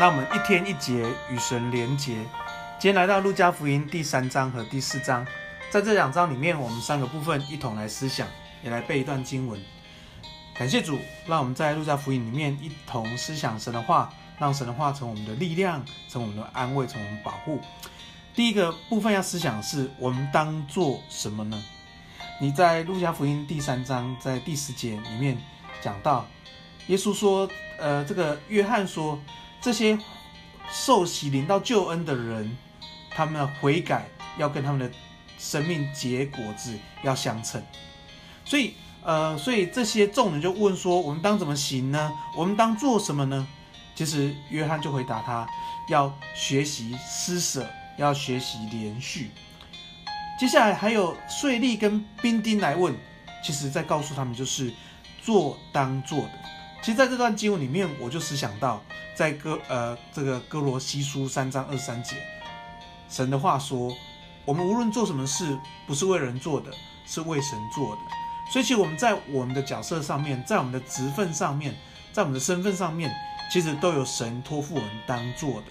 那我们一天一节与神连结。今天来到路加福音第三章和第四章，在这两章里面，我们三个部分一同来思想，也来背一段经文。感谢主，让我们在路加福音里面一同思想神的话，让神的话成我们的力量，成我们的安慰，成我们保护。第一个部分要思想是，我们当做什么呢？你在路加福音第三章在第十节里面讲到，耶稣说，呃，这个约翰说，这些受洗领到救恩的人，他们的悔改要跟他们的生命结果子要相称。所以，呃，所以这些众人就问说，我们当怎么行呢？我们当做什么呢？其实约翰就回答他，要学习施舍，要学习连续。接下来还有税吏跟兵丁来问，其实在告诉他们就是做当做的。其实在这段经文里面，我就思想到在哥呃这个歌罗西书三章二三节，神的话说，我们无论做什么事，不是为人做的，是为神做的。所以其实我们在我们的角色上面，在我们的职分上面，在我们的身份上面，其实都有神托付我们当做的。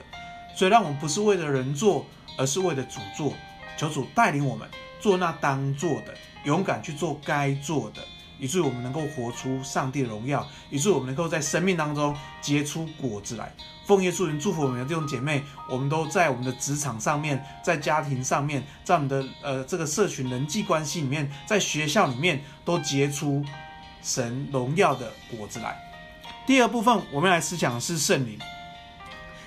所以让我们不是为了人做，而是为了主做。求主带领我们做那当做的，勇敢去做该做的，以至于我们能够活出上帝的荣耀，以至于我们能够在生命当中结出果子来。奉耶稣名祝福我们的弟兄姐妹，我们都在我们的职场上面，在家庭上面，在我们的呃这个社群人际关系里面，在学校里面都结出神荣耀的果子来。第二部分，我们来思想的是圣灵。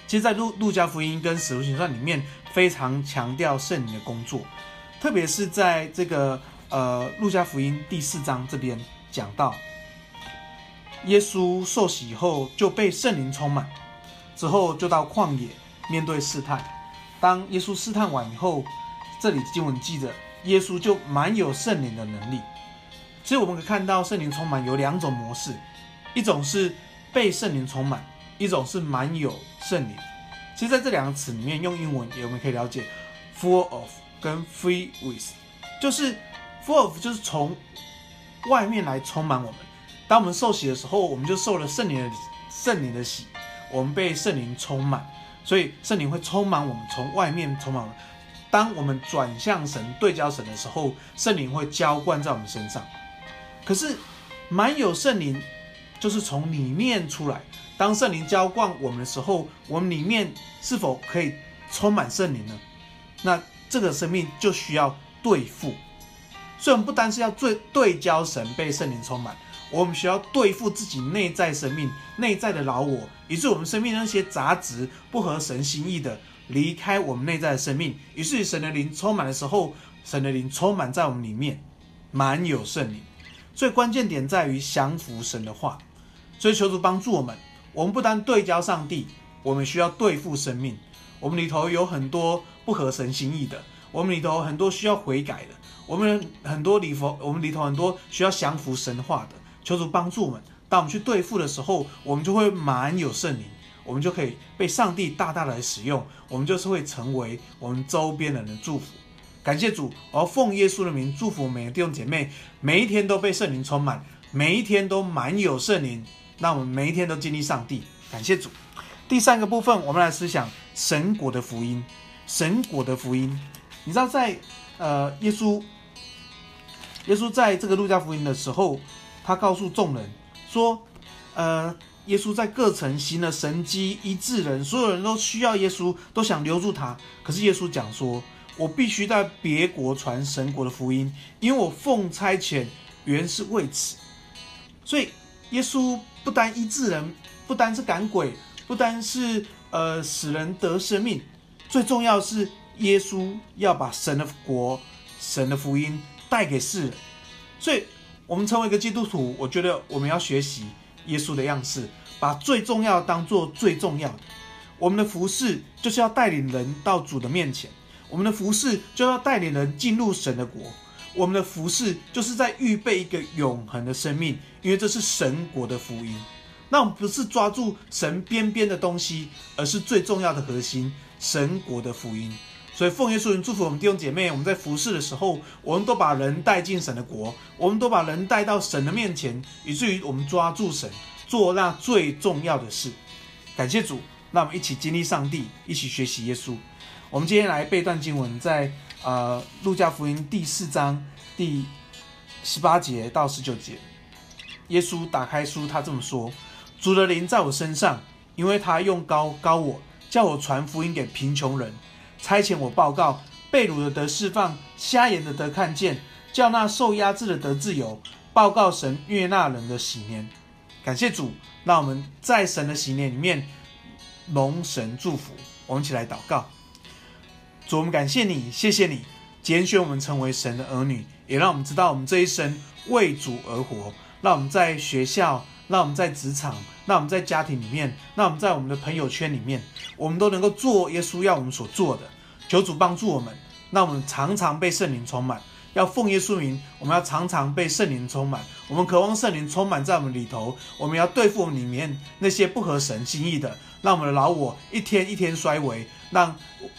其实，在路路加福音跟使徒行传里面，非常强调圣灵的工作，特别是在这个呃路加福音第四章这边讲到，耶稣受洗以后就被圣灵充满，之后就到旷野面对试探。当耶稣试探完以后，这里经文记着，耶稣就满有圣灵的能力。所以我们可以看到，圣灵充满有两种模式，一种是被圣灵充满。一种是满有圣灵，其实在这两个词里面用英文也我们可以了解，full of 跟 fill with，就是 full of 就是从外面来充满我们。当我们受洗的时候，我们就受了圣灵的圣灵的洗，我们被圣灵充满，所以圣灵会充满我们，从外面充满我们。当我们转向神、对焦神的时候，圣灵会浇灌在我们身上。可是满有圣灵就是从里面出来。当圣灵浇灌我们的时候，我们里面是否可以充满圣灵呢？那这个生命就需要对付，所以我们不单是要对对焦神被圣灵充满，我们需要对付自己内在生命、内在的老我，以致我们生命那些杂质不合神心意的离开我们内在的生命，以至于神的灵充满的时候，神的灵充满在我们里面，满有圣灵。所以关键点在于降服神的话，所以求主帮助我们。我们不单对焦上帝，我们需要对付生命。我们里头有很多不合神心意的，我们里头很多需要悔改的，我们很多里佛，我们里头很多需要降服神话的。求主帮助我们，当我们去对付的时候，我们就会满有圣灵，我们就可以被上帝大大的使用，我们就是会成为我们周边人的祝福。感谢主，而奉耶稣的名祝福每个弟兄姐妹，每一天都被圣灵充满，每一天都满有圣灵。那我们每一天都经历上帝，感谢主。第三个部分，我们来思想神国的福音。神国的福音，你知道在，呃，耶稣，耶稣在这个路加福音的时候，他告诉众人说，呃，耶稣在各城行了神迹，医治人，所有人都需要耶稣，都想留住他。可是耶稣讲说，我必须在别国传神国的福音，因为我奉差遣原是为此。所以耶稣。不单医治人，不单是赶鬼，不单是呃使人得生命，最重要是耶稣要把神的国、神的福音带给世人。所以，我们成为一个基督徒，我觉得我们要学习耶稣的样式，把最重要当做最重要的。我们的服事就是要带领人到主的面前，我们的服事就要带领人进入神的国。我们的服事就是在预备一个永恒的生命，因为这是神国的福音。那我们不是抓住神边边的东西，而是最重要的核心——神国的福音。所以奉耶稣名祝福我们弟兄姐妹，我们在服侍的时候，我们都把人带进神的国，我们都把人带到神的面前，以至于我们抓住神，做那最重要的事。感谢主，让我们一起经历上帝，一起学习耶稣。我们今天来背段经文在，呃路加福音第四章第十八节到十九节。耶稣打开书，他这么说：“主的灵在我身上，因为他用高高我，叫我传福音给贫穷人，差遣我报告被掳的得释放，瞎眼的得看见，叫那受压制的得自由，报告神悦纳人的喜年。”感谢主，让我们在神的喜年里面蒙神祝福。我们一起来祷告：主，我们感谢你，谢谢你拣选我们成为神的儿女，也让我们知道我们这一生为主而活。让我们在学校，那我们在职场，那我们在家庭里面，那我们在我们的朋友圈里面，我们都能够做耶稣要我们所做的。求主帮助我们，让我们常常被圣灵充满。要奉耶稣名，我们要常常被圣灵充满。我们渴望圣灵充满在我们里头。我们要对付我们里面那些不合神心意的，让我们的老我一天一天衰微，让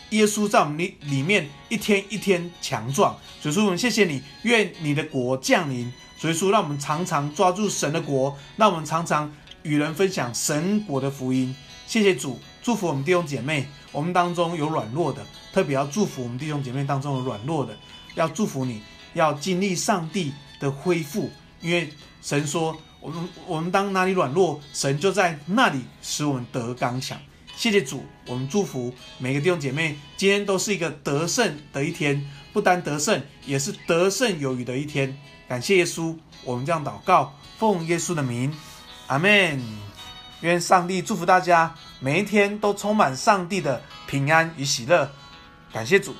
耶稣在我们里里面一天一天强壮。主耶稣，我们谢谢你，愿你的国降临。所以说，让我们常常抓住神的国，让我们常常与人分享神国的福音。谢谢主，祝福我们弟兄姐妹。我们当中有软弱的，特别要祝福我们弟兄姐妹当中有软弱的。要祝福你，要经历上帝的恢复，因为神说，我们我们当哪里软弱，神就在那里使我们得刚强。谢谢主，我们祝福每个弟兄姐妹，今天都是一个得胜的一天，不单得胜，也是得胜有余的一天。感谢耶稣，我们这样祷告，奉耶稣的名，阿门。愿上帝祝福大家，每一天都充满上帝的平安与喜乐。感谢主。